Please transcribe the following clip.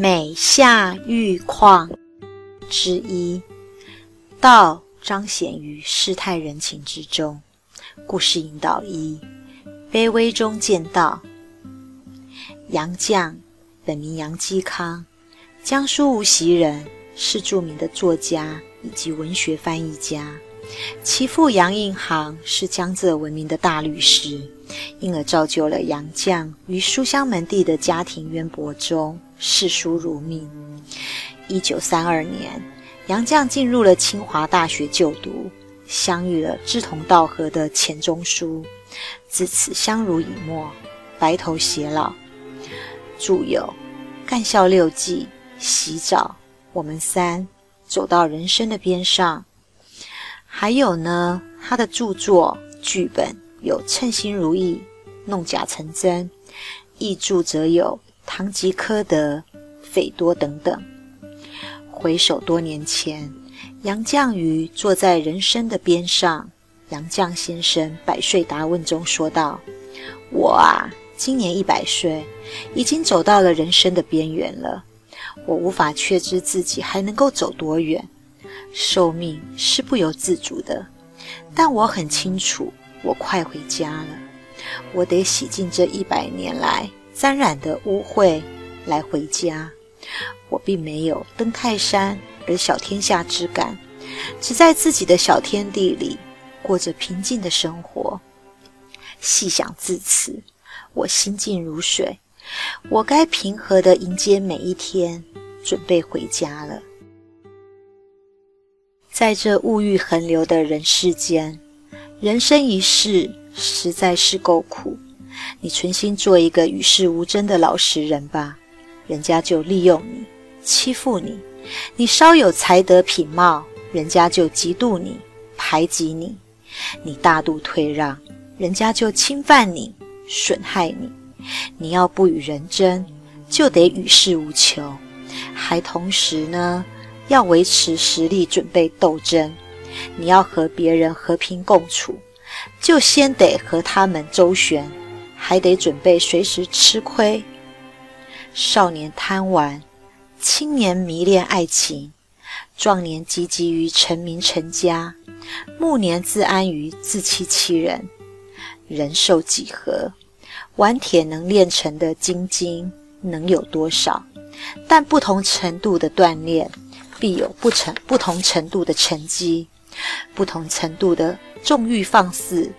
美下玉矿之一，道彰显于世态人情之中。故事引导一：卑微中见道。杨绛，本名杨基康，江苏无锡人，是著名的作家以及文学翻译家。其父杨应行是江浙闻名的大律师，因而造就了杨绛于书香门第的家庭渊博中。视书如命。一九三二年，杨绛进入了清华大学就读，相遇了志同道合的钱钟书，自此相濡以沫，白头偕老。著有《干校六记》《洗澡》《我们三》《走到人生的边上》，还有呢，他的著作剧本有《称心如意》《弄假成真》，译著则有。唐吉诃德、斐多等等。回首多年前，杨绛于坐在人生的边上，杨绛先生百岁答问中说道：“我啊，今年一百岁，已经走到了人生的边缘了。我无法确知自己还能够走多远，寿命是不由自主的。但我很清楚，我快回家了。我得洗净这一百年来。”沾染的污秽来回家，我并没有登泰山而小天下之感，只在自己的小天地里过着平静的生活。细想至此，我心静如水，我该平和的迎接每一天，准备回家了。在这物欲横流的人世间，人生一世实在是够苦。你存心做一个与世无争的老实人吧，人家就利用你、欺负你；你稍有才德品貌，人家就嫉妒你、排挤你；你大度退让，人家就侵犯你、损害你。你要不与人争，就得与世无求，还同时呢要维持实力，准备斗争。你要和别人和平共处，就先得和他们周旋。还得准备随时吃亏。少年贪玩，青年迷恋爱情，壮年汲汲于成名成家，暮年自安于自欺欺人。人寿几何？顽铁能炼成的精金能有多少？但不同程度的锻炼，必有不成不同程度的成绩。不同程度的纵欲放肆。